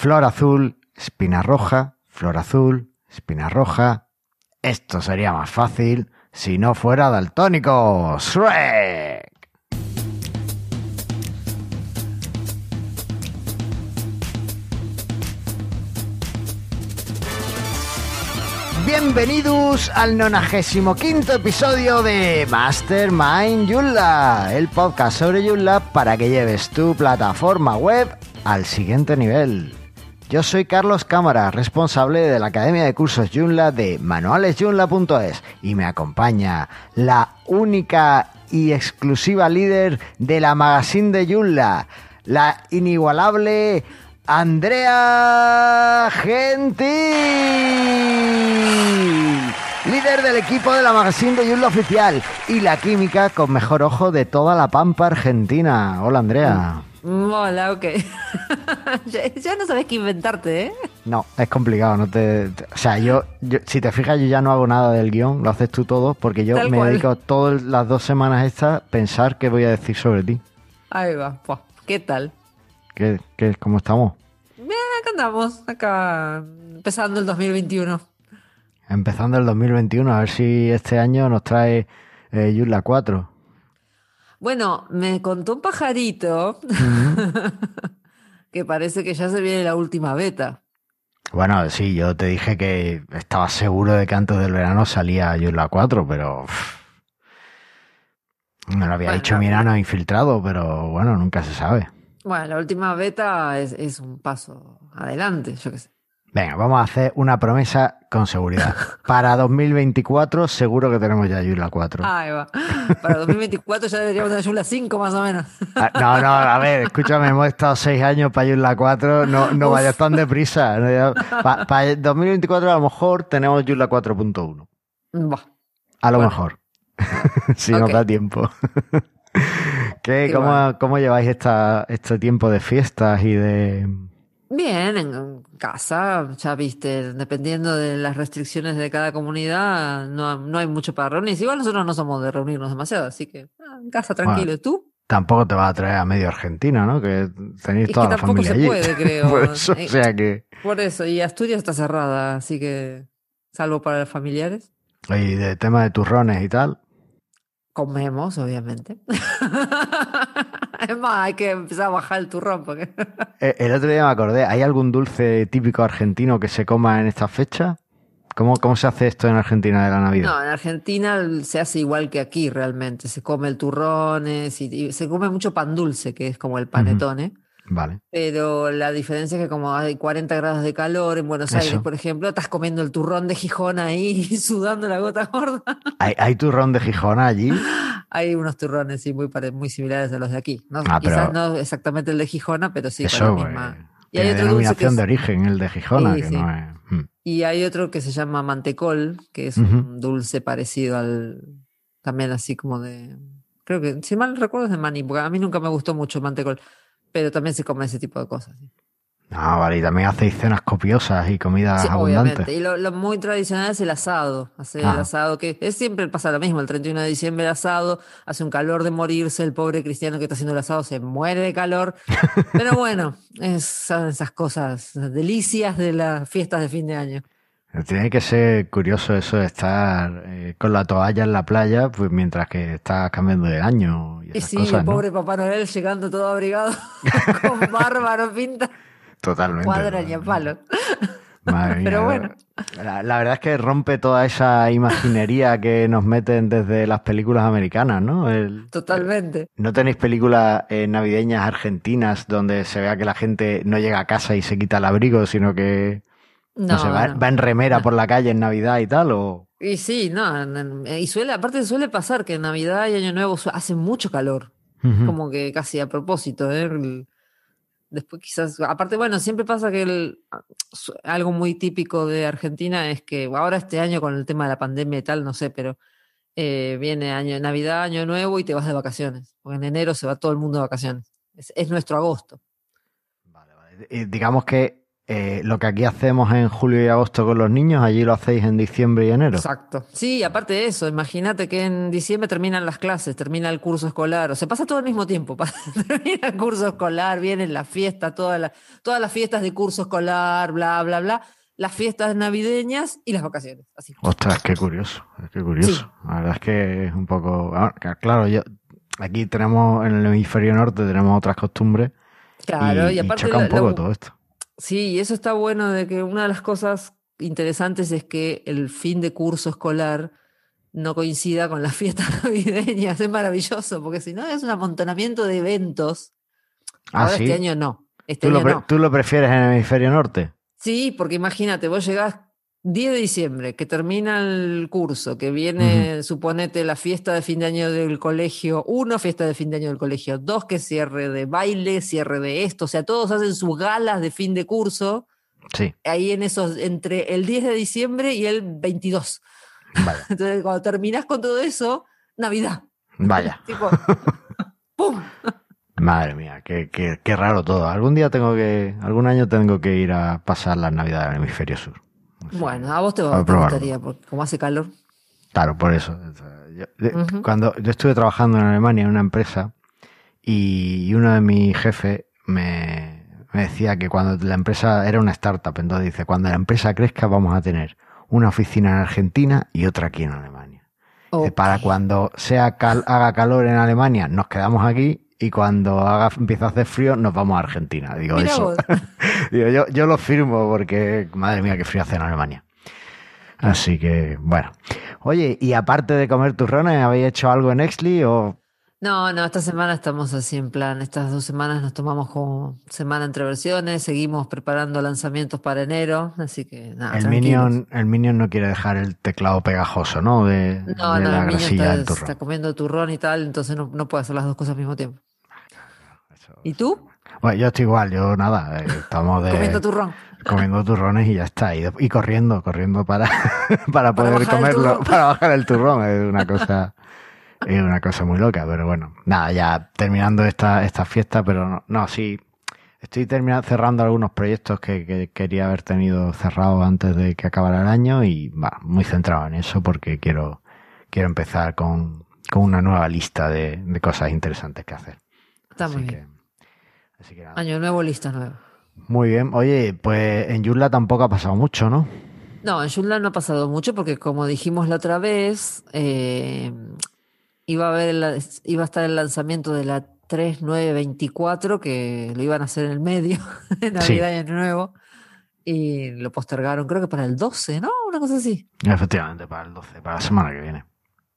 Flor azul, espina roja, flor azul, espina roja. Esto sería más fácil si no fuera daltónico. ¡Shrek! Bienvenidos al 95 episodio de Mastermind Joomla, el podcast sobre Joomla para que lleves tu plataforma web al siguiente nivel. Yo soy Carlos Cámara, responsable de la Academia de Cursos Joomla de manualesjoomla.es y me acompaña la única y exclusiva líder de la magazine de Joomla, la inigualable Andrea Gentil, líder del equipo de la magazine de Joomla oficial y la química con mejor ojo de toda la pampa argentina. Hola Andrea. Hola, ok. ya, ya no sabes qué inventarte, ¿eh? No, es complicado, no te, te- o sea, yo, yo- si te fijas, yo ya no hago nada del guion, lo haces tú todo, porque yo Tal me cual. dedico todas las dos semanas estas a pensar qué voy a decir sobre ti. Ahí va. Buah, ¿Qué tal? ¿Qué, qué, ¿Cómo estamos? Bien, acá andamos, acá empezando el 2021. Empezando el 2021, a ver si este año nos trae eh, Joomla 4. Bueno, me contó un pajarito que parece que ya se viene la última beta. Bueno, sí, yo te dije que estaba seguro de que antes del verano salía Joomla 4, pero... me lo había Bueno, dicho mi enano infiltrado, pero bueno, nunca se sabe. Bueno, la última beta es, es un paso adelante, yo qué sé. Venga, vamos a hacer una promesa con seguridad. Para 2024 seguro que tenemos ya Joomla 4. Ahí va. Para 2024 ya deberíamos tener Joomla 5 más o menos. Ah, No, no, a ver, escúchame, hemos estado seis años para Joomla 4, no, no vayas tan deprisa. Para 2024 a lo mejor tenemos Joomla 4.1. Buah. A lo Bueno. mejor. si nos Ok. da tiempo. ¿Qué, cómo. ¿Cómo lleváis esta, este tiempo de fiestas y de... Bien, en casa, ya viste, dependiendo de las restricciones de cada comunidad, no, no hay mucho para reunirse. Igual nosotros no somos de reunirnos demasiado, así que ah, en casa tranquilo. ¿Y tú? Tampoco te vas a traer a medio argentino, ¿no? Que tenéis Es toda que la tampoco familia se allí. puede, creo. Por eso, Eh, o sea que... Por eso, y Asturias está cerrada, así que, salvo para los familiares, Y de tema de turrones y tal. comemos, obviamente. Es más, hay que empezar a bajar el turrón, porque Eh, El otro día me acordé, ¿hay algún dulce típico argentino que se coma en esta fecha? ¿Cómo, cómo se hace esto en Argentina de la Navidad? No, en Argentina se hace igual que aquí realmente. Se come el turrones y, y se come mucho pan dulce, que es como el panetone. Vale. Pero la diferencia es que como hay 40 grados de calor en Buenos Aires, Eso. por ejemplo, estás comiendo el turrón de Gijón ahí sudando la gota gorda. ¿Hay, hay turrón de Gijona allí? Hay unos turrones sí, muy, muy similares a los de aquí. ¿no? Ah, Quizás no exactamente el de Gijona, pero sí Eso, con la misma. eh, Y hay denominación de origen, el de Gijona, Sí, que sí. no es... Mm. Y hay otro que se llama mantecol, que es Ujú. un dulce parecido al. También así como de. Creo que, si mal recuerdo, es de maní, porque a mí nunca me gustó mucho el mantecol. Pero también se come ese tipo de cosas. sí. Ah, vale, y también hacéis cenas copiosas y comidas Sí, abundantes. obviamente. Y lo, lo muy tradicional es el asado. Hacer el Ajá. asado, que es siempre pasa lo mismo. El 31 de diciembre el asado, hace un calor de morirse. El pobre cristiano que está haciendo el asado se muere de calor. Pero bueno, es, son esas cosas, delicias de las fiestas de fin de año. Tiene que ser curioso eso de estar eh, con la toalla en la playa pues mientras que estás cambiando de año y Y esas sí, cosas, el ¿no? pobre Papá Noel llegando todo abrigado, con bárbaro pinta, Totalmente. cuadra ni a palo. Madre mía, Pero bueno. La, la verdad es que rompe toda esa imaginería que nos meten desde las películas americanas, ¿no? El- Totalmente. ¿No tenéis películas eh, navideñas argentinas donde se vea que la gente no llega a casa y se quita el abrigo, sino que no, No, sé, va, no. va en remera por la calle en Navidad y tal? O... Y sí, no, y suele, aparte suele pasar que en Navidad y Año Nuevo hace mucho calor, como que casi a propósito, ¿eh? Después quizás, aparte, bueno, siempre pasa que el- algo muy típico de Argentina es que ahora este año con el tema de la pandemia y tal, no sé, pero eh, viene año, Navidad, Año Nuevo y te vas de vacaciones, porque en enero se va todo el mundo de vacaciones. Es, es nuestro agosto. Vale, vale. Eh, digamos que eh, lo que aquí hacemos en julio y agosto con los niños, allí lo hacéis en diciembre y enero. Exacto. Sí, aparte de eso, imagínate que en diciembre terminan las clases, termina el curso escolar, o sea, pasa todo al mismo tiempo. termina el curso escolar, vienen las fiestas, todas las, todas las fiestas de curso escolar, bla, bla, bla, las fiestas navideñas y las vacaciones. Así. Ostras, qué curioso, qué curioso. La verdad es que es un poco. Ah, claro, yo aquí tenemos en el hemisferio norte tenemos otras costumbres. Claro, y, aparte. choca un poco todo esto. Sí, y eso está bueno de que una de las cosas interesantes es que el fin de curso escolar no coincida con las fiestas navideñas. Es maravilloso, porque si no es un amontonamiento de eventos. Ah, Ahora ¿sí? este año no. Este ¿Tú, año lo no. ¿Tú lo prefieres en el hemisferio norte? Sí, porque imagínate, vos llegás 10 de diciembre, que termina el curso, que viene, suponete, la fiesta de fin de año del colegio, uno, fiesta de fin de año del colegio, dos, que cierre de baile, cierre de esto, o sea, todos hacen sus galas de fin de curso, Sí. ahí en esos, entre el 10 de diciembre y el 22. Vaya. Entonces, cuando terminás con todo eso, Navidad. Vaya. Tipo, ¡pum! Madre mía, qué, qué, qué raro todo. Algún día tengo que, algún año tengo que ir a pasar las navidades al hemisferio sur. Bueno, a vos te, a va- probarlo. gustaría, porque como hace calor. Claro, por eso. Yo- de-. Cuando yo estuve trabajando en Alemania en una empresa y uno de mis jefes me, me decía que cuando la empresa era una startup, entonces dice, cuando la empresa crezca vamos a tener una oficina en Argentina y otra aquí en Alemania. Para cuando sea cal- haga calor en Alemania nos quedamos aquí y cuando haga, empiece a hacer frío nos vamos a Argentina. Digo, Mira eso. Digo, yo, yo lo firmo porque, madre mía, qué frío hace en Alemania. Así que, bueno. Oye, y aparte de comer turrones, ¿habéis hecho algo en Exli o No, no, esta semana estamos así en plan, estas dos semanas nos tomamos como semana entre versiones, seguimos preparando lanzamientos para enero, así que nada, el. Minion, el Minion no quiere dejar el teclado pegajoso, ¿no? De, No, de no, la el grasilla está, del turrón. está comiendo turrón y tal, entonces no, no puede hacer las dos cosas al mismo tiempo. Eso- ¿Y tú? Bueno, yo estoy igual, yo nada, eh, estamos de Comiendo turrón. comiendo turrones y ya está. Y, de- y corriendo, corriendo para, para poder comerlo, para bajar el turrón. Es una cosa, es una cosa muy loca, pero bueno, nada, ya terminando esta, esta fiesta, pero no, no, sí, estoy terminando, cerrando algunos proyectos que, que quería haber tenido cerrados antes de que acabara el año y va, muy centrado en eso porque quiero, quiero empezar con, con una nueva lista de, de cosas interesantes que hacer. Está así muy que, bien. así que nada. Año nuevo, lista nueva. Muy bien. Oye, pues en Yurla tampoco ha pasado mucho, ¿no? No, en Joomla no ha pasado mucho porque como dijimos la otra vez, eh, iba a haber el- iba a estar el lanzamiento de la 3924 que lo iban a hacer en el medio de Navidad y Año Nuevo y lo postergaron creo que para el 12, ¿no? Una cosa así. Efectivamente, para el 12, para la semana que viene.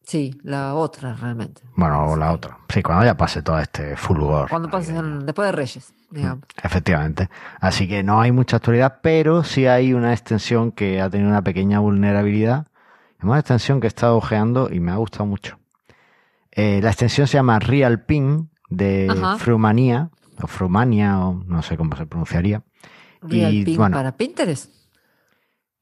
Sí, la otra realmente. Bueno, la otra. Sí, cuando ya pase todo este fulgor. Cuando pasen después de Reyes, digamos. Efectivamente. Así que no hay mucha actualidad, pero sí hay una extensión que ha tenido una pequeña vulnerabilidad. Es una extensión que he estado ojeando y me ha gustado mucho. Eh, la extensión se llama Real Ping de Ajá. Frumania, o Frumania, o no sé cómo se pronunciaría. Real Y, bueno. para Pinterest.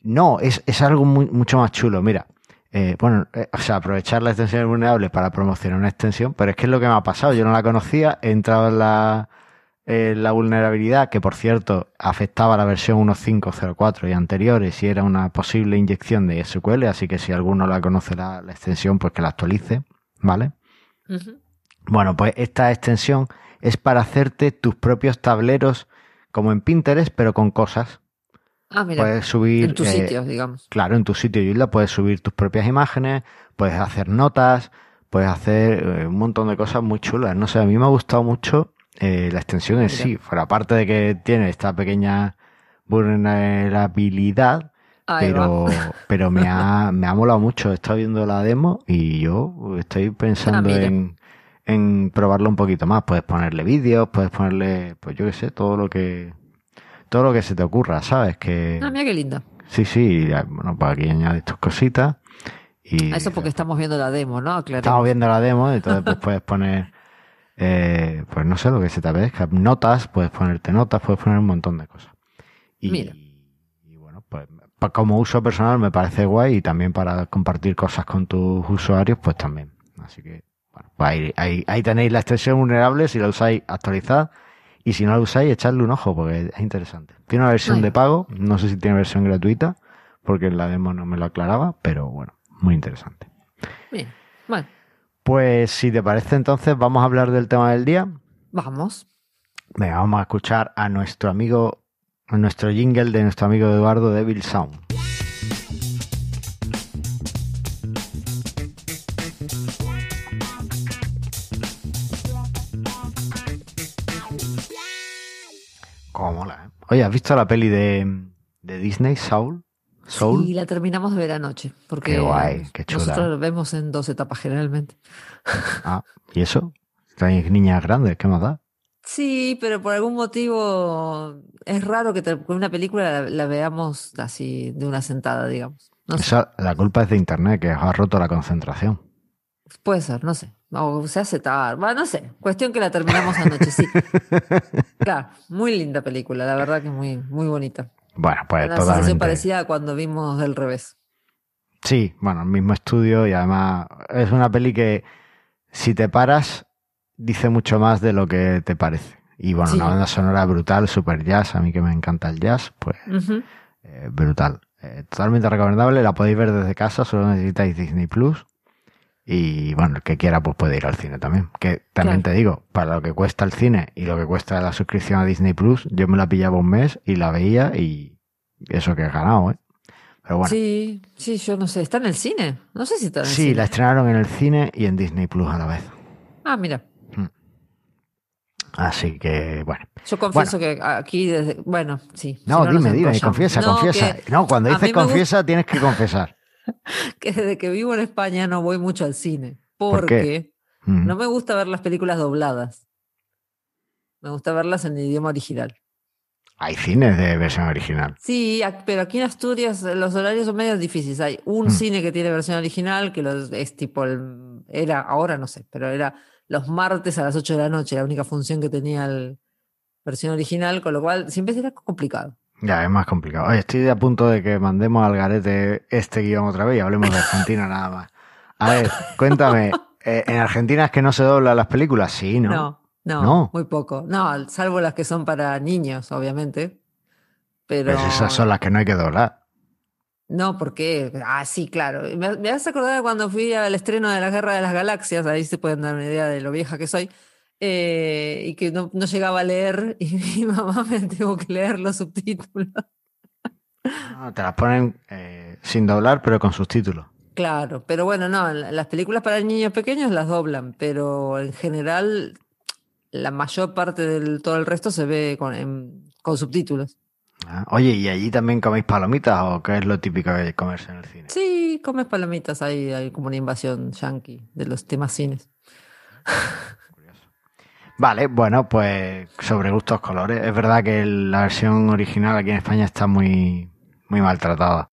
No, es, es algo muy, mucho más chulo. Mira, eh, bueno, eh, o sea, aprovechar la extensión vulnerable para promocionar una extensión, pero es que es lo que me ha pasado. Yo no la conocía, he entrado en la, vulnerabilidad, que por cierto afectaba a la versión 1.5.04 y anteriores y era una posible inyección de SQL, así que si alguno la conoce la, la extensión, pues que la actualice, ¿vale? Bueno, pues esta extensión es para hacerte tus propios tableros como en Pinterest, pero con cosas. Ah, mira, Puedes subir... en tu eh, sitio, digamos. Claro, en tu sitio Joomla puedes subir tus propias imágenes, puedes hacer notas, puedes hacer eh, un montón de cosas muy chulas. No sé, a mí me ha gustado mucho eh, la extensión en sí, fuera parte de que tiene esta pequeña vulnerabilidad, Ahí pero, va. pero me ha, me ha molado mucho. He estado viendo la demo y yo estoy pensando Ah, mira. en, en probarlo un poquito más. Puedes ponerle vídeos, puedes ponerle, pues yo qué sé, todo lo que todo lo que se te ocurra, ¿sabes? Que Ah, mira qué linda. Sí, sí, bueno, pues aquí añades tus cositas y Eso porque estamos viendo la demo, ¿no? Aclaremos. estamos viendo la demo, entonces pues puedes poner, eh, pues no sé lo que se te apetezca, notas, puedes ponerte notas, puedes poner un montón de cosas. Y, Mira. y bueno, pues como uso personal me parece guay y también para compartir cosas con tus usuarios, pues también. Así que, bueno, pues ahí, ahí, ahí tenéis la extensión vulnerable, si la usáis, actualizad. Y si no la usáis, echadle un ojo porque es interesante. Tiene una versión Ay. de pago, no sé si tiene versión gratuita, porque en la demo no me lo aclaraba, pero bueno, muy interesante. Bien. Bueno, Pues si te parece entonces, vamos a hablar del tema del día. vamos. Venga, vamos a escuchar a nuestro amigo, a nuestro jingle de nuestro amigo Eduardo Devil Sound. Oye, ¿has visto la peli de, de Disney, Soul? Soul. Y la terminamos de ver anoche. Porque Qué guay, qué chula. nosotros lo vemos en dos etapas generalmente. Ah, ¿y eso? Tenéis niñas grandes, ¿qué más da? Sí, pero por algún motivo es raro que una película la, la veamos así de una sentada, digamos. No Esa- la culpa es de internet, que os ha roto la concentración. puede ser, no sé. O se hace tarde. Bueno, no sé. Cuestión que la terminamos anoche, sí. Claro, muy linda película, la verdad que muy, muy bonita. Bueno, pues Una sensación totalmente. parecida a cuando vimos del revés. Sí, bueno, el mismo estudio y además es una peli que si te paras dice mucho más de lo que te parece. Y bueno, Sí. una banda sonora brutal, super jazz, a mí que me encanta el jazz, pues eh, brutal. Eh, totalmente recomendable, la podéis ver desde casa, solo necesitáis Disney Plus. Y bueno, el que quiera pues puede ir al cine también. Que también Claro. te digo, para lo que cuesta el cine y lo que cuesta la suscripción a Disney Plus, yo me la pillaba un mes y la veía y eso que he ganado, ¿eh? Pero bueno. Sí, sí, yo no sé. ¿Está en el cine? No sé si está en el Sí, cine. la estrenaron en el cine y en Disney Plus a la vez. Ah, mira. Así que, bueno. Yo confieso que aquí desde. Bueno, sí. No, si dime, dime, confiesa, No, confiesa. No, cuando dices confiesa, tienes que confesar. que desde que vivo en España no voy mucho al cine. Porque Mm. no me gusta ver las películas dobladas. Me gusta verlas en idioma original. Hay cines de versión original. Sí, pero aquí en Asturias los horarios son medio difíciles. Hay un Mm. cine que tiene versión original, que los- es tipo el, era, ahora no sé, pero era los martes a las 8 de la noche, la única función que tenía la versión original, con lo cual siempre era complicado. Ya, es más complicado. Oye, estoy a punto de que mandemos al garete este guion otra vez y hablemos de Argentina nada más. A ver, cuéntame, eh, ¿en Argentina es que no se doblan las películas? Sí, ¿no? No, no, No. muy poco. No, salvo las que son para niños, obviamente. Pero Pues esas son las que no hay que doblar. no, porque ah, sí, claro. Me, me hace acordar de cuando fui al estreno de la Guerra de las Galaxias, ahí se pueden dar una idea de lo vieja que soy. Eh, y que no, no llegaba a leer y mi mamá me tuvo que leer los subtítulos. Ah, te las ponen eh, sin doblar, pero con subtítulos. Claro, pero bueno, no, la- las películas para niños pequeños las doblan, pero en general la mayor parte del todo el resto se ve con, en- con subtítulos. Ah, Oye, ¿y allí también coméis palomitas o qué es lo típico de comerse en el cine? Sí, comes palomitas, hay, hay como una invasión yankee de los temas cines. Vale, bueno, pues sobre gustos colores. Es verdad que la versión original aquí en España está muy, muy maltratada.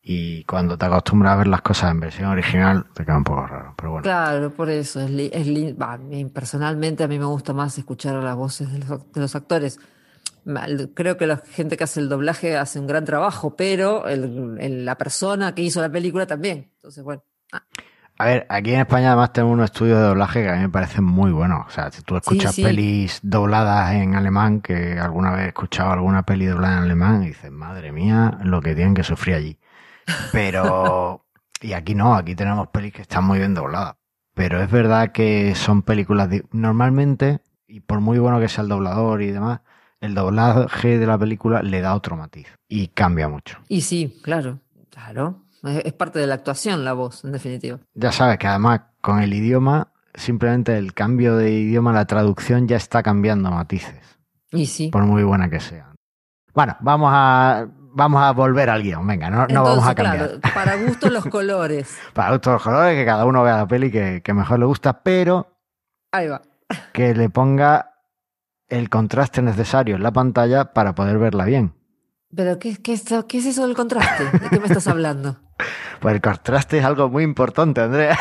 Y cuando te acostumbras a ver las cosas en versión original, te queda un poco raro. Pero bueno. Claro, por eso es, es personalmente a mí me gusta más escuchar las voces de los, de los actores. Creo que la gente que hace el doblaje hace un gran trabajo, pero el- el- la persona que hizo la película también. Entonces, bueno, A ver, aquí en España además tenemos unos estudios de doblaje que a mí me parecen muy buenos. O sea, si tú escuchas sí. pelis dobladas en alemán, que alguna vez he escuchado alguna peli doblada en alemán, y dices, madre mía, lo que tienen que sufrir allí. Pero, y aquí no, aquí tenemos pelis que están muy bien dobladas. Pero es verdad que son películas, normalmente, y por muy bueno que sea el doblador y demás, el doblaje de la película le da otro matiz y cambia mucho. y sí, claro, claro. Es, parte de la actuación la voz, en definitiva. Ya sabes que además con el idioma, simplemente el cambio de idioma, la traducción ya está cambiando matices, Y sí. por muy buena que sea. Bueno, vamos a, vamos a volver al guion, venga, no, no vamos a cambiar. claro, para gustos los colores. Para gustos los colores, que cada uno vea la peli que, que mejor le gusta, pero Ahí va. que le ponga el contraste necesario en la pantalla para poder verla bien. Pero ¿qué, qué, es, ¿qué es eso del contraste? ¿De qué me estás hablando? Pues el contraste es algo muy importante, Andrea.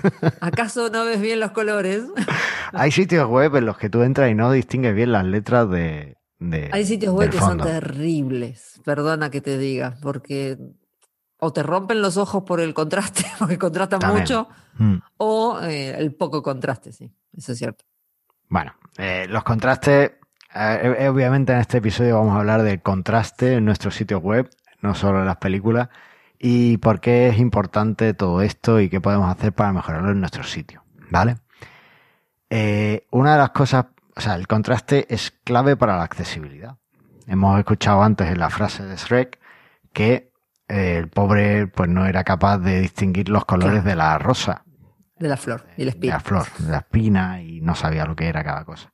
¿Acaso no ves bien los colores? Hay sitios web en los que tú entras y no distingues bien las letras de. de Hay sitios web que son terribles, perdona que te diga, porque o te rompen los ojos por el contraste, porque contrastan También. mucho, Mm. o eh, el poco contraste, sí, eso es cierto. Bueno, eh, los contrastes eh, obviamente en este episodio vamos a hablar del contraste en nuestro sitio web, no solo en las películas, y por qué es importante todo esto y qué podemos hacer para mejorarlo en nuestro sitio, ¿vale? Eh, una de las cosas, o sea, el contraste es clave para la accesibilidad. Hemos escuchado antes en la frase de Shrek que eh, el pobre pues no era capaz de distinguir los colores de la rosa. De la flor y la espina. De la flor, de la espina y no sabía lo que era cada cosa.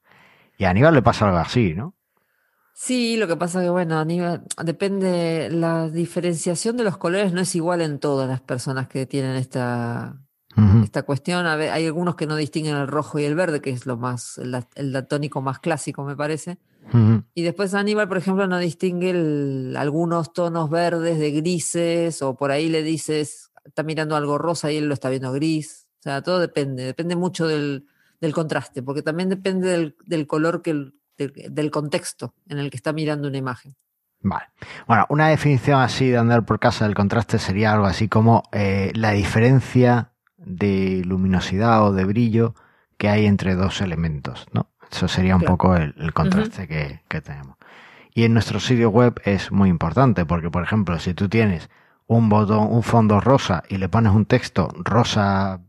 Y a Aníbal le pasa algo así, ¿no? Sí, lo que pasa que, bueno, Aníbal, depende, la diferenciación de los colores no es igual en todas las personas que tienen esta, esta cuestión. A ver, hay algunos que no distinguen el rojo y el verde, que es lo más, el, el datónico más clásico, me parece. Y después Aníbal, por ejemplo, no distingue algunos tonos verdes de grises, o por ahí le dices, está mirando algo rosa y él lo está viendo gris. O sea, todo depende, depende mucho del, del contraste, porque también depende del, del color que el, del, contexto en el que está mirando una imagen. Vale. Bueno, una definición así de andar por casa del contraste sería algo así como eh, la diferencia de luminosidad o de brillo que hay entre dos elementos, ¿no? Eso sería un poco el, contraste que, tenemos. Y en nuestro sitio web es muy importante porque, por ejemplo, si tú tienes un botón, un fondo rosa y le pones un texto rosa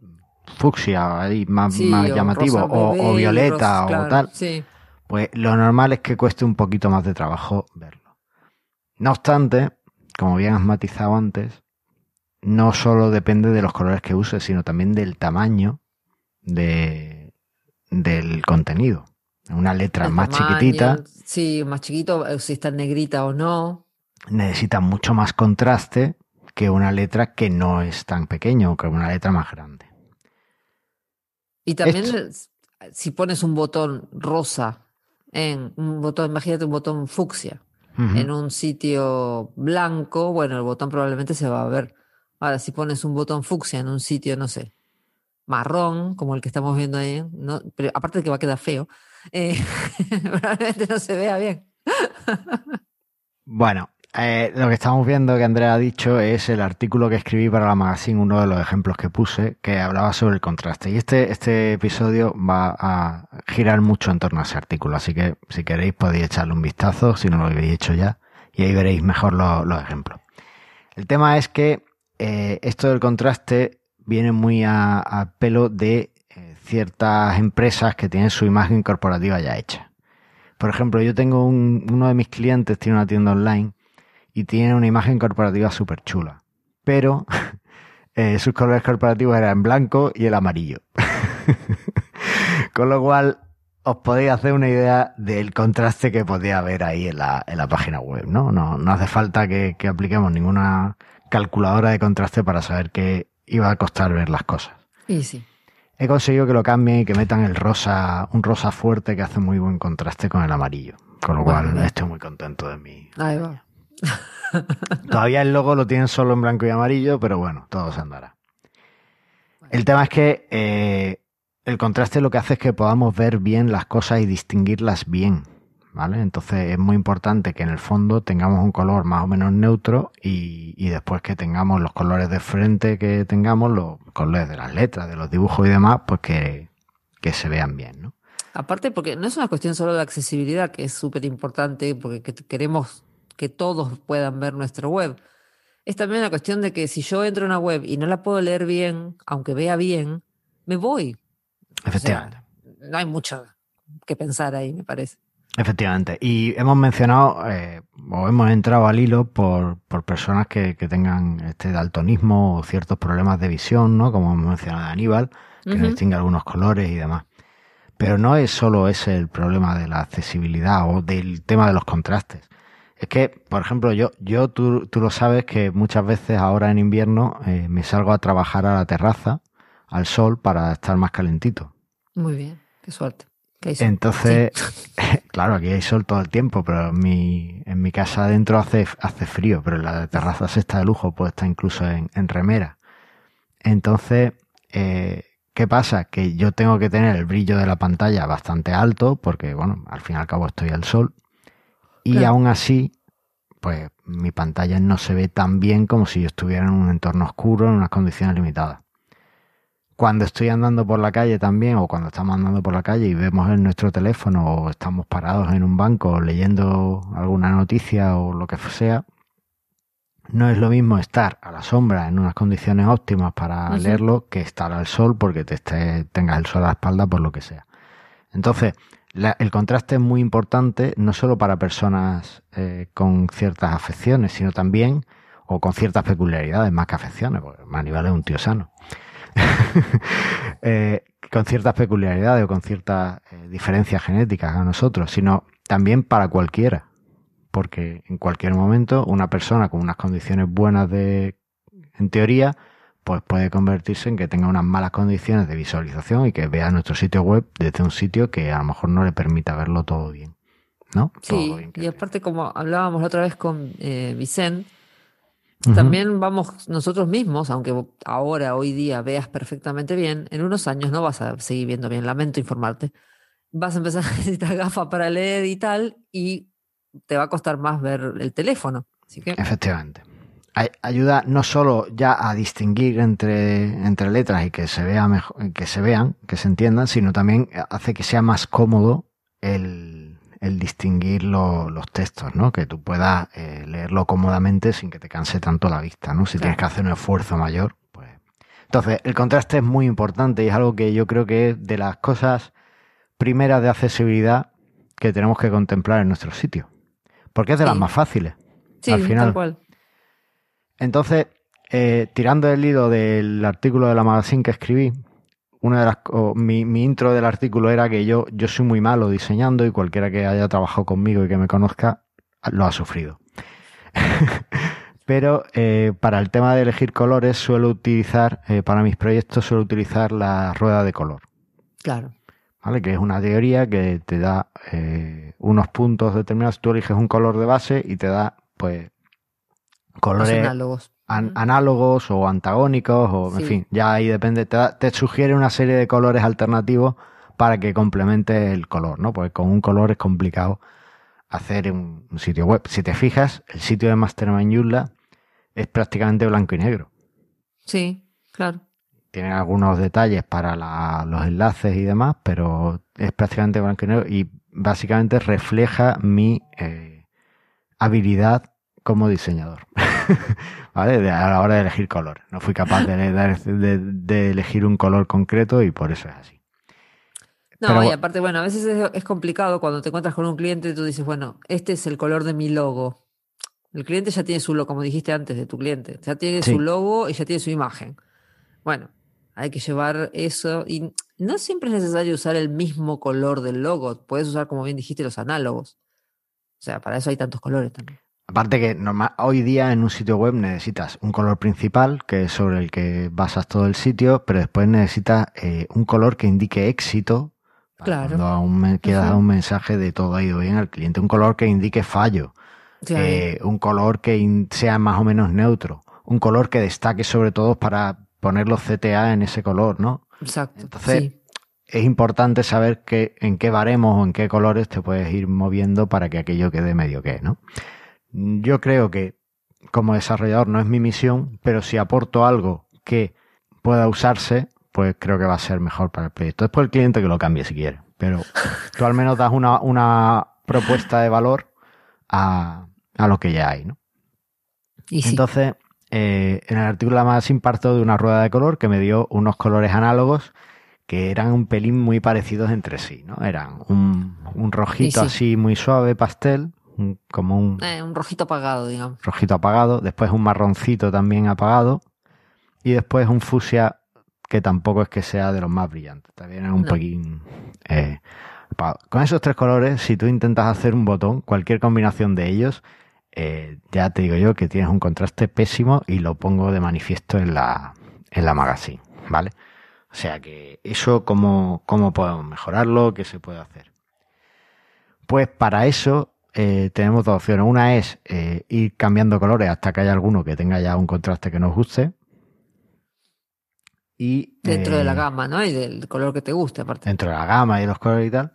fucsia ahí más, llamativo o, violeta o tal, pues lo normal es que cueste un poquito más de trabajo verlo. No obstante, como bien has matizado antes, no solo depende de los colores que uses, sino también del tamaño de, del contenido. Una letra más chiquitita. Sí, más chiquito, eh, si está negrita o no. Necesita mucho más contraste que una letra que no es tan pequeña o que una letra más grande. Y también si pones un botón rosa en un botón, imagínate un botón fucsia en un sitio blanco, bueno, el botón probablemente se va a ver. Ahora, si pones un botón fucsia en un sitio, no sé, marrón, como el que estamos viendo ahí, no, pero aparte de que va a quedar feo, eh, probablemente no se vea bien. bueno, eh, lo que estamos viendo que Andrea ha dicho es el artículo que escribí para la magazine, uno de los ejemplos que puse, que hablaba sobre el contraste. Y este, este episodio va a girar mucho en torno a ese artículo, así que si queréis podéis echarle un vistazo, si no lo habéis hecho ya, y ahí veréis mejor los, ejemplos. El tema es que eh, esto del contraste viene muy a, pelo de eh, ciertas empresas que tienen su imagen corporativa ya hecha. Por ejemplo, yo tengo uno de mis clientes, tiene una tienda online, y tiene una imagen corporativa súper chula. Pero eh, sus colores corporativos eran blanco y el amarillo. Con lo cual os podéis hacer una idea del contraste que podía haber ahí en la, en la página web, ¿no? No, no hace falta que, que, apliquemos ninguna calculadora de contraste para saber que iba a costar ver las cosas. Y sí. He conseguido que lo cambien y que metan el rosa, un rosa fuerte que hace muy buen contraste con el amarillo. Con lo cual estoy muy contento de mi, Ahí va. Todavía el logo lo tienen solo en blanco y amarillo, pero bueno, todo se andará. El tema es que eh, el contraste lo que hace es que podamos ver bien las cosas y distinguirlas bien. ¿Vale? Entonces es muy importante que en el fondo tengamos un color más o menos neutro y, después que tengamos los colores de frente que tengamos, los colores de las letras, de los dibujos y demás, pues que, que se vean bien, ¿no? Aparte, porque no es una cuestión solo de accesibilidad, que es súper importante, porque queremos que todos puedan ver nuestra web. Es también una cuestión de que si yo entro en una web y no la puedo leer bien, aunque vea bien, me voy. Efectivamente. no hay mucho que pensar ahí, me parece. Efectivamente. Y hemos mencionado, eh, o hemos entrado al hilo por, por personas que, que, tengan este daltonismo o ciertos problemas de visión, ¿no? Como hemos mencionado de Aníbal, que no distingue algunos colores y demás. Pero no es solo ese el problema de la accesibilidad o del tema de los contrastes. Es que, por ejemplo, yo, yo tú, tú lo sabes que muchas veces ahora en invierno eh, me salgo a trabajar a la terraza, al sol, para estar más calentito. Muy bien, qué suerte. Entonces, claro, aquí hay sol todo el tiempo, pero en mi, en mi casa adentro hace, hace frío, pero en la terraza se está de lujo, puede estar incluso en, en remera. Entonces, eh, ¿qué pasa? Que yo tengo que tener el brillo de la pantalla bastante alto, porque, bueno, al fin y al cabo estoy al sol y aún así, pues mi pantalla no se ve tan bien como si yo estuviera en un entorno oscuro, en unas condiciones limitadas. cuando estoy andando por la calle también, o cuando estamos andando por la calle y vemos en nuestro teléfono, o estamos parados en un banco leyendo alguna noticia o lo que sea, no es lo mismo estar a la sombra en unas condiciones óptimas para leerlo que estar al sol porque te tengas el sol a la espalda por lo que sea. Entonces, el contraste es muy importante no solo para personas eh, con ciertas afecciones, sino también, o con ciertas peculiaridades, más que afecciones, porque Manival es un tío sano, eh, con ciertas peculiaridades o con ciertas eh, diferencias genéticas a nosotros, sino también para cualquiera. Porque en cualquier momento una persona con unas condiciones buenas de, en teoría, pues puede convertirse en que tenga unas malas condiciones de visualización y que vea nuestro sitio web desde un sitio que a lo mejor no le permita verlo todo bien. ¿No? Sí, y aparte como hablábamos la otra vez con eh, Vicente, también vamos nosotros mismos, aunque ahora, hoy día, veas perfectamente bien, en unos años no vas a seguir viendo bien, lamento informarte. Vas a empezar a necesitar gafas para leer y tal, y te va a costar más ver el teléfono. Así que... Efectivamente. Ayuda no solo ya a distinguir entre, entre letras y que se, vea mejor, que se vean, que se entiendan, sino también hace que sea más cómodo el, el distinguir los textos, ¿no? Que tú puedas eh, leerlo cómodamente sin que te canse tanto la vista, ¿no? Si tienes que hacer un esfuerzo mayor, pues. Entonces, el contraste es muy importante y es algo que yo creo que es de las cosas primeras de accesibilidad que tenemos que contemplar en nuestro sitio porque es de las más fáciles. Sí, al final. Tal cual. Entonces, eh, tirando el hilo del artículo de la magazine que escribí, una de las mi, intro del artículo era que yo, yo soy muy malo diseñando y cualquiera que haya trabajado conmigo y que me conozca lo ha sufrido. Pero eh, para el tema de elegir colores suelo utilizar, eh, para mis proyectos suelo utilizar la rueda de color. Claro. ¿Vale? Que es una teoría que te da unos puntos determinados, tú eliges un color de base y te da, pues, colores análogos. análogos o antagónicos, o en fin, ya ahí depende, te, te, sugiere una serie de colores alternativos para que complemente el color, ¿no? Porque con un color es complicado hacer un, sitio web. Si te fijas, el sitio de Mastermind Joomla es prácticamente blanco y negro. Sí, claro. Tiene algunos detalles para los enlaces y demás, pero es prácticamente blanco y negro. Y básicamente refleja mi eh, habilidad como diseñador. ¿Vale? a la hora de elegir color. No fui capaz de, elegir un color concreto y por eso es así. No, y aparte, bueno, a veces es, complicado cuando te encuentras con un cliente y tú dices, bueno, este es el color de mi logo. El cliente ya tiene su logo, como dijiste antes de tu cliente, ya tiene su logo y ya tiene su imagen. Bueno, hay que llevar eso y no siempre es necesario usar el mismo color del logo, puedes usar, como bien dijiste, los análogos. O sea, para eso hay tantos colores también. Aparte que normal, hoy día en un sitio web necesitas un color principal, que es sobre el que basas todo el sitio, pero después necesitas eh, un color que indique éxito. Claro. Cuando aún queda dar un mensaje de todo ha ido bien al cliente. Un color que indique fallo. Eh, un color que sea más o menos neutro. Un color que destaque sobre todo para poner los CTA en ese color, ¿no? Exacto. Entonces, es importante saber que, en qué baremos o en qué colores te puedes ir moviendo para que aquello quede medio que, ¿no? Yo creo que como desarrollador no es mi misión, pero si aporto algo que pueda usarse, pues creo que va a ser mejor para el proyecto. Después el cliente que lo cambie si quiere, pero tú al menos das una, una propuesta de valor a, a, lo que ya hay, ¿no? Y Entonces, eh, en el artículo más imparto de una rueda de color que me dio unos colores análogos que eran un pelín muy parecidos entre sí, ¿no? Eran un, rojito así muy suave, pastel, como un... Eh, un rojito apagado, digamos. Rojito apagado, después un marroncito también apagado y después un fusia que tampoco es que sea de los más brillantes, también es un pelín... Eh, Con esos tres colores, si tú intentas hacer un botón, cualquier combinación de ellos, eh, ya te digo yo que tienes un contraste pésimo y lo pongo de manifiesto en la, en la magazine, ¿vale? O sea que eso, ¿cómo, cómo podemos mejorarlo? ¿Qué se puede hacer? Pues para eso eh, tenemos dos opciones. Una es eh, ir cambiando colores hasta que haya alguno que tenga ya un contraste que nos guste. Y, dentro de la gama, ¿no? Y del color que te guste, aparte. Dentro de la gama y los colores y tal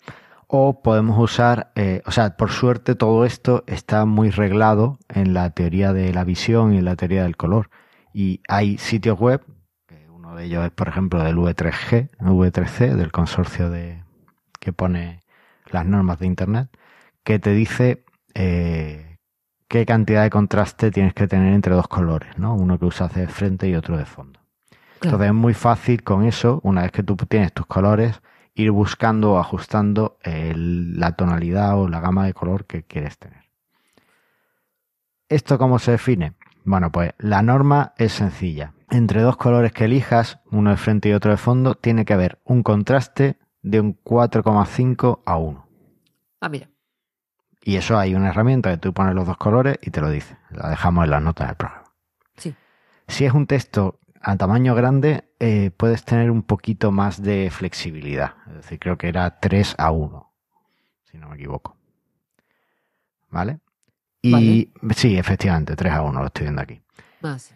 o podemos usar, eh, o sea, por suerte todo esto está muy reglado en la teoría de la visión y en la teoría del color. Y hay sitios web, uno Uno de ellos es, por ejemplo, del V3G, V3C, del consorcio de que pone las normas de Internet, que te dice eh, qué cantidad de contraste tienes que tener entre dos colores, ¿no? Uno que usas de frente y otro de fondo. Entonces es muy fácil con eso, una vez que tú tienes tus colores, ir buscando o ajustando la tonalidad o la gama de color que quieres tener. ¿Esto cómo se define? Bueno, pues la norma es sencilla. Entre dos colores que elijas, uno de frente y otro de fondo, tiene que haber un contraste de un 4,5 a 1. Ah, mira. Y eso hay una herramienta que tú pones los dos colores y te lo dice. La dejamos en las notas del programa. Sí. Si es un texto a tamaño grande, eh, puedes tener un poquito más de flexibilidad. Es decir, creo que era 3 a 1, si no me equivoco. ¿Vale? Y sí, efectivamente, 3 a 1, lo estoy viendo aquí. Ah, sí.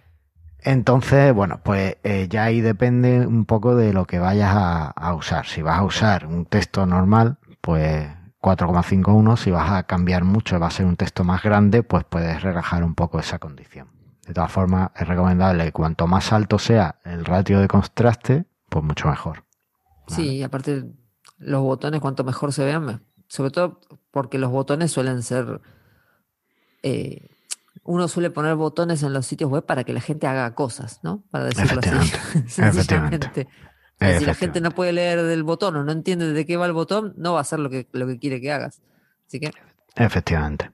Entonces, bueno, pues eh, ya ahí depende un poco de lo que vayas a, usar. Si vas a usar un texto normal, pues 4,51. Si vas a cambiar mucho, va a ser un texto más grande, pues puedes relajar un poco esa condición. De todas formas, es recomendable que cuanto más alto sea el ratio de contraste, pues mucho mejor. Sí, y aparte los botones, cuanto mejor se vean, sobre todo porque los botones suelen ser... Eh, uno suele poner botones en los sitios web para que la gente haga cosas, ¿no? Para decirlo así. Efectivamente. Si la gente no puede leer del botón o no entiende de qué va el botón, no va a hacer lo que, lo que quiere que hagas. Así que. Efectivamente.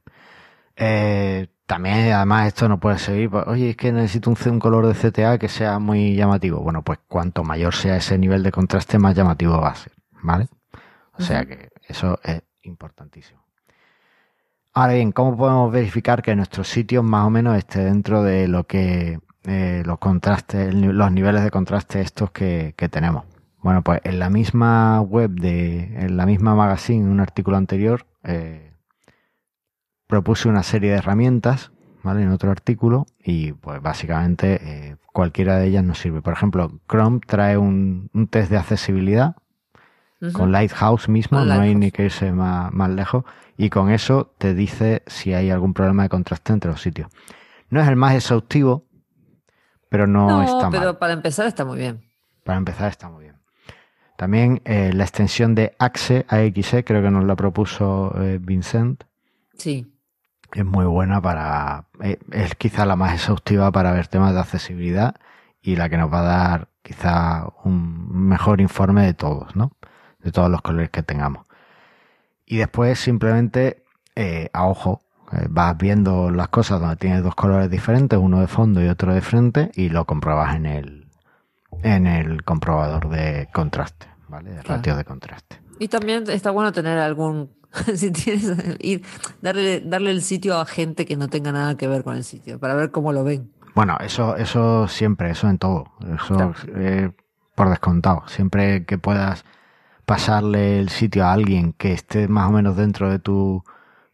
Eh, también, además, esto no puede seguir. Pues, Oye, es que necesito un, un color de CTA que sea muy llamativo. Bueno, pues cuanto mayor sea ese nivel de contraste, más llamativo va a ser. ¿Vale? O sea que eso es importantísimo. Ahora bien, ¿cómo podemos verificar que nuestro sitio más o menos esté dentro de lo que eh, los contrastes, los niveles de contraste estos que, tenemos? Bueno, pues en la misma web de, en la misma magazine, en un artículo anterior, eh, propuse una serie de herramientas, ¿vale? En otro artículo y pues básicamente eh, cualquiera de ellas nos sirve. Por ejemplo, Chrome trae un, test de accesibilidad con Lighthouse mismo, no hay ni que irse más, más lejos y con eso te dice si hay algún problema de contraste entre los sitios. No es el más exhaustivo, pero no, no está pero para empezar está muy bien. Para empezar está muy bien. También eh, la extensión de AXE, AXE, creo que nos la propuso eh, Vincent. Sí. Es muy buena para. Eh, es quizá la más exhaustiva para ver temas de accesibilidad y la que nos va a dar quizá un mejor informe de todos, ¿no? De todos los colores que tengamos. Y después simplemente eh, a ojo vas viendo las cosas donde tienes dos colores diferentes, uno de fondo y otro de frente, y lo compruebas en el, en el comprobador de contraste, ¿vale? De ratio de contraste. Y también está bueno tener algún, si tienes, ir, darle, darle el sitio a gente que no tenga nada que ver con el sitio, para ver cómo lo ven. Bueno, eso, eso siempre, eso en todo, eso eh, por descontado. Siempre que puedas pasarle el sitio a alguien que esté más o menos dentro de tu,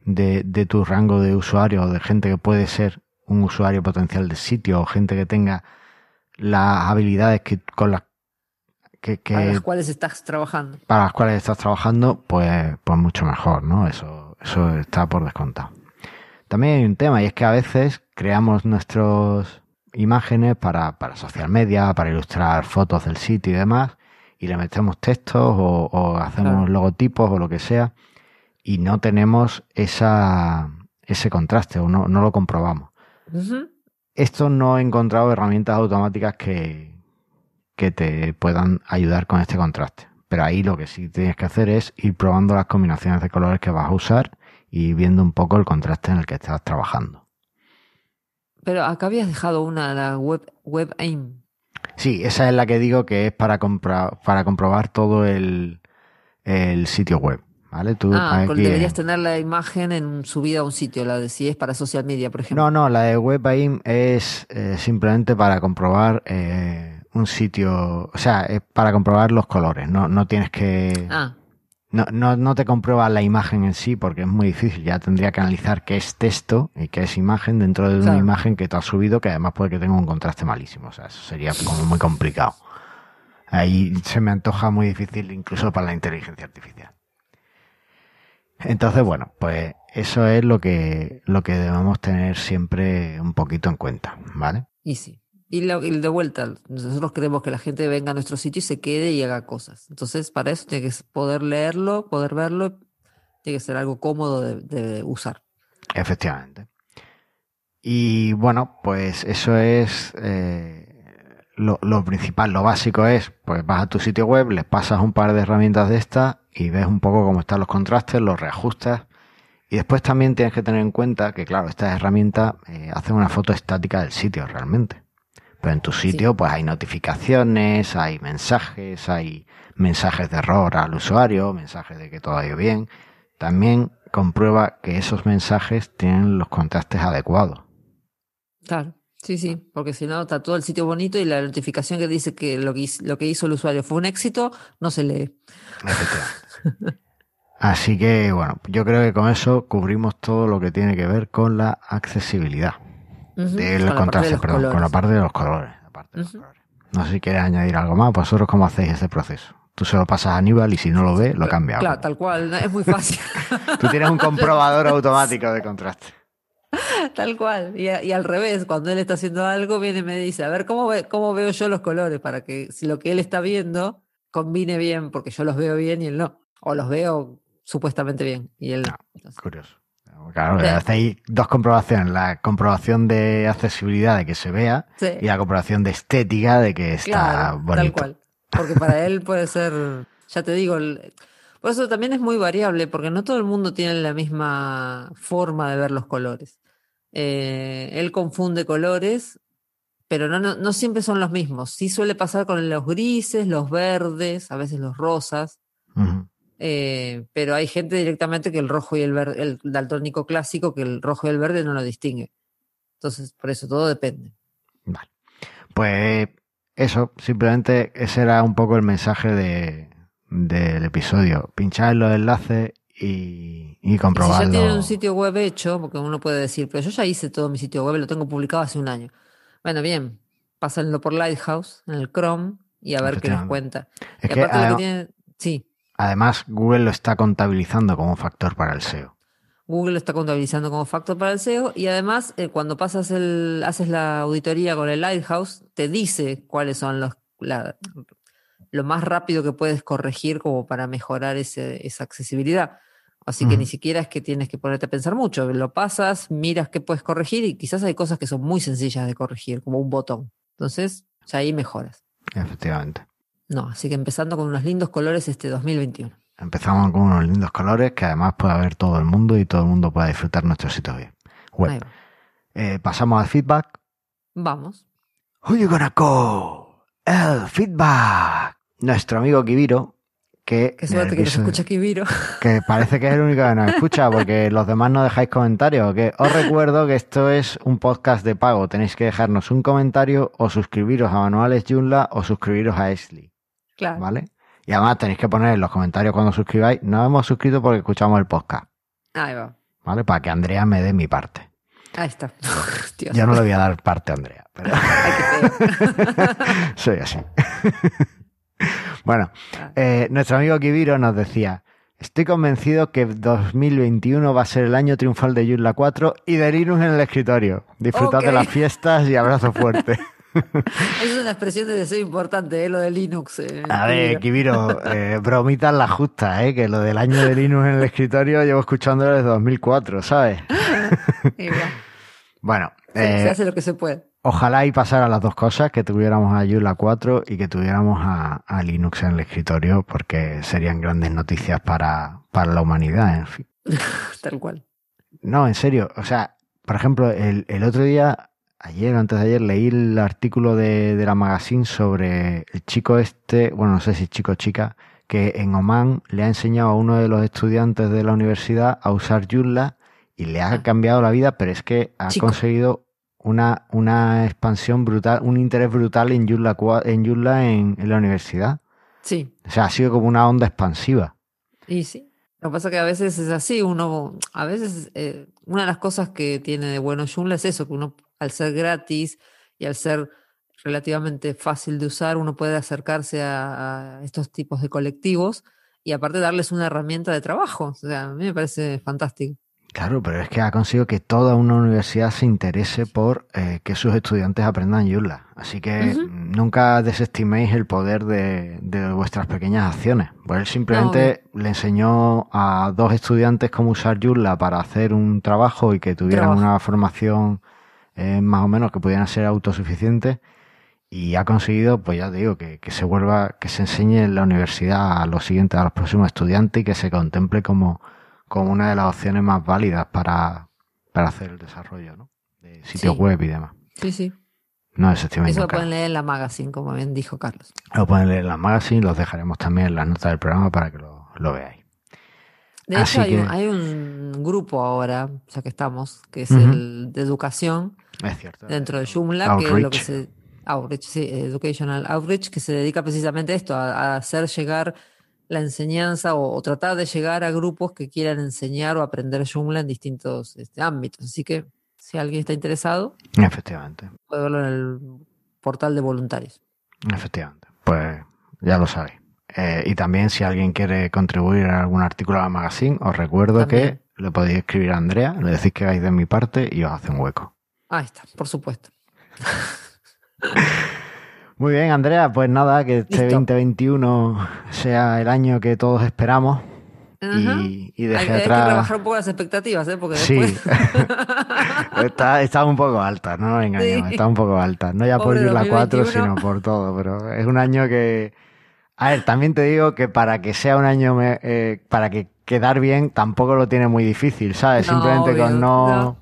de, de tu rango de usuario o de gente que puede ser un usuario potencial del sitio o gente que tenga las habilidades que con las que, para las cuales estás trabajando. para las cuales estás trabajando pues pues mucho mejor no eso eso está por descontado. También hay un tema y es que a veces creamos nuestras imágenes para, para social media para ilustrar fotos del sitio y demás y le metemos textos o, hacemos logotipos o lo que sea y no tenemos esa, ese contraste o no, no lo comprobamos. Esto no he encontrado herramientas automáticas que, que te puedan ayudar con este contraste. Pero ahí lo que sí tienes que hacer es ir probando las combinaciones de colores que vas a usar y viendo un poco el contraste en el que estás trabajando. Pero acá habías dejado una, la web, web aim. Sí, esa es la que digo que es para, para comprobar todo el, sitio web. ¿Vale? Tú ah, deberías tener la imagen en subida a un sitio, la de si es para social media, por ejemplo. No, no, la de WebAIM es eh, simplemente para comprobar eh, un sitio, o sea, es para comprobar los colores, no, no tienes que... Ah. No, no, no te comprueba la imagen en sí porque es muy difícil. Ya tendría que analizar qué es texto y qué es imagen dentro de una imagen que te has subido, que además puede que tenga un contraste malísimo. O sea, eso sería como muy complicado. Ahí se me antoja muy difícil incluso para la inteligencia artificial. Entonces, bueno, pues eso es lo que, lo que debemos tener siempre un poquito en cuenta, ¿vale? Y sí. Y, de vuelta, nosotros queremos que la gente venga a nuestro sitio y se quede y haga cosas. Entonces, para eso tiene que poder leerlo, poder verlo, tiene que ser algo cómodo de, usar. Efectivamente. Y bueno, pues eso es eh, lo, lo, principal, lo básico es, pues vas a tu sitio web, le pasas un par de herramientas de estas y ves un poco cómo están los contrastes, los reajustas. Y después también tienes que tener en cuenta que, claro, estas herramientas eh, hacen una foto estática del sitio realmente. Pero en tu sitio, pues hay notificaciones, hay mensajes, hay mensajes de error al usuario, mensajes de que todo ha ido bien. También comprueba que esos mensajes tienen los contrastes adecuados. Claro, sí, sí, porque si no está todo el sitio bonito y la notificación que dice que lo que, lo que hizo el usuario fue un éxito, no se lee. Así que, bueno, yo creo que con eso cubrimos todo lo que tiene que ver con la accesibilidad del contraste, perdón, con la parte de los colores. No sé si quieres añadir algo más. Vosotros, ¿cómo hacéis ese proceso? Tú se lo pasas a Aníbal y si no lo ve, lo cambia. Claro, tal cual, es muy fácil. Tú tienes un comprobador automático de contraste. Tal cual. Y, al revés, cuando él está haciendo algo, viene y me dice, a ver, ¿cómo, ve, ¿cómo veo yo los colores? Para que si lo que él está viendo combine bien, porque yo los veo bien y él no. O los veo supuestamente bien y él no. Ah, curioso. Claro, hacéis dos comprobaciones, la comprobación de accesibilidad de que se vea y la comprobación de estética de que está bonito. Tal cual. Porque para él puede ser, ya te digo, por eso también es muy variable, porque no todo el mundo tiene la misma forma de ver los colores. Eh, él confunde colores, pero no, no, siempre son los mismos. Sí suele pasar con los grises, los verdes, a veces los rosas. Eh, pero hay gente directamente que el rojo y el verde, el daltónico clásico, que el rojo y el verde no lo distingue. Entonces, por eso todo depende. Vale. Pues eso, simplemente ese era un poco el mensaje de, del episodio. Pinchar en los enlaces y, y comprobarlo. si ya tienen un sitio web hecho, porque uno puede decir, pero yo ya hice todo mi sitio web, lo tengo publicado hace un año. Bueno, bien, pásenlo por Lighthouse en el Chrome y a ver qué les cuenta. Es que, que sí. Además, Google lo está contabilizando como factor para el SEO. Google lo está contabilizando como factor para el SEO y además eh, cuando pasas el, haces la auditoría con el Lighthouse, te dice cuáles son los lo más rápido que puedes corregir como para mejorar ese, esa accesibilidad. Así que ni siquiera es que tienes que ponerte a pensar mucho. Lo pasas, miras qué puedes corregir y quizás hay cosas que son muy sencillas de corregir, como un botón. Entonces, ya ahí mejoras. Efectivamente. No, así que empezando con unos lindos colores este 2021. Empezamos con unos lindos colores que además puede ver todo el mundo y todo el mundo pueda disfrutar nuestro sitio web. Eh, pasamos al feedback. Vamos. Who you gonna go? El feedback. Nuestro amigo Kibiro, que... Qué suerte que nos escucha Kibiro. Que parece que es el único que nos escucha, porque los demás no dejáis comentarios. Que os recuerdo que esto es un podcast de pago. Tenéis que dejarnos un comentario o suscribiros a Manuales Joomla o suscribiros a Esli. ¿Vale? Y además tenéis que poner en los comentarios cuando suscribáis, nos hemos suscrito porque escuchamos el podcast. Ahí va. ¿Vale? Para que Andrea me dé mi parte. Ahí está. Ya no le voy a dar parte a Andrea. Pero... Soy así. bueno, eh, nuestro amigo Kibiro nos decía, estoy convencido que 2021 va a ser el año triunfal de Joomla 4 y de Linux en el escritorio. Disfrutad de las fiestas y abrazo fuerte. es una expresión de deseo importante, ¿eh? lo de Linux. Eh, a ver, Kibiro, eh, bromitas la justa, ¿eh? que lo del año de Linux en el escritorio llevo escuchándolo desde 2004, ¿sabes? bueno, se, hace lo que se puede. Ojalá y pasara las dos cosas, que tuviéramos a Joomla 4 y que tuviéramos a, Linux en el escritorio, porque serían grandes noticias para, para la humanidad, en fin. Tal cual. No, en serio, o sea, por ejemplo, el, el otro día ayer, antes de ayer, leí el artículo de, la magazine sobre el chico este, bueno, no sé si chico o chica, que en Oman le ha enseñado a uno de los estudiantes de la universidad a usar Joomla y le ha ah. cambiado la vida, pero es que ha conseguido una, una expansión brutal, un interés brutal en Joomla en, en, la universidad. Sí. O sea, ha sido como una onda expansiva. Y sí. Lo que pasa es que a veces es así, uno, a veces, eh, una de las cosas que tiene de bueno Joomla es eso, que uno al ser gratis y al ser relativamente fácil de usar, uno puede acercarse a, estos tipos de colectivos y aparte darles una herramienta de trabajo. O sea, a mí me parece fantástico. Claro, pero es que ha conseguido que toda una universidad se interese por eh, que sus estudiantes aprendan Joomla. Así que nunca desestiméis el poder de, de vuestras pequeñas acciones. Pues él simplemente le enseñó a dos estudiantes cómo usar Joomla para hacer un trabajo y que tuvieran Trabajo. una formación eh, más o menos que pudieran ser autosuficientes. Y ha conseguido, pues ya te digo, que, que se vuelva, que se enseñe en la universidad a los siguientes, a los próximos estudiantes y que se contemple como, como una de las opciones más válidas para, para hacer el desarrollo, ¿no? De sitios Sí. web y demás. Sí, sí. No desestiméis Eso lo pueden leer en la magazine, como bien dijo Carlos. Lo pueden leer en la magazine, los dejaremos también en las notas del programa para que lo, lo veáis. De Así hecho, hay, un, hay un grupo ahora, ya que estamos, que es el de educación Es cierto. dentro de Joomla, que es lo que se. Outreach, sí, Educational Outreach, que se dedica precisamente a esto, a, a hacer llegar la enseñanza o, o tratar de llegar a grupos que quieran enseñar o aprender Joomla en distintos este, ámbitos. Así que si alguien está interesado, Efectivamente. puede verlo en el portal de voluntarios. Efectivamente. Pues ya lo sabéis. Eh, y también si alguien quiere contribuir a algún artículo a la magazine, os recuerdo También. que le podéis escribir a Andrea, le decís que vais de mi parte y os hace un hueco. Ahí está, por supuesto. Muy bien, Andrea, pues nada, que este Listo. 2021 sea el año que todos esperamos y, y Hay, deje hay que atrás... rebajar un poco las expectativas, ¿eh? Porque Sí, está, está un poco alta, no nos engañemos, Sí. está un poco alta. No ya por Pobre Joomla 4, 2021. sino por todo, pero es un año que... A ver, también te digo que para que sea un año, me- eh, para que quedar bien, tampoco lo tiene muy difícil, ¿sabes? No, Simplemente obvio, con no, no.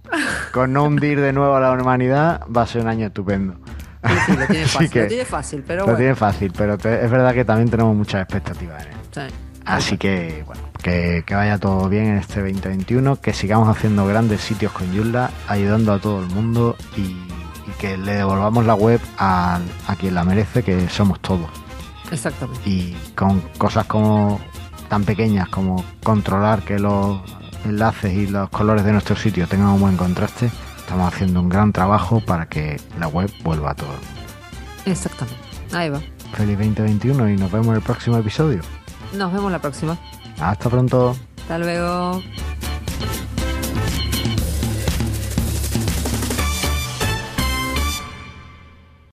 con no hundir de nuevo a la humanidad, va a ser un año estupendo. Sí, sí, lo tiene fácil. que Lo tiene fácil, pero lo bueno. tiene fácil, pero te- es verdad que también tenemos muchas expectativas en él. Sí. Así que, bueno, que, que vaya todo bien en este 2021, que sigamos haciendo grandes sitios con Joomla, ayudando a todo el mundo y, y que le devolvamos la web a, a quien la merece, que somos todos. Exactamente. Y con cosas como tan pequeñas como controlar que los enlaces y los colores de nuestro sitio tengan un buen contraste, estamos haciendo un gran trabajo para que la web vuelva a todo. Exactamente. Ahí va. Feliz 2021 y nos vemos en el próximo episodio. Nos vemos la próxima. Hasta pronto. Hasta luego.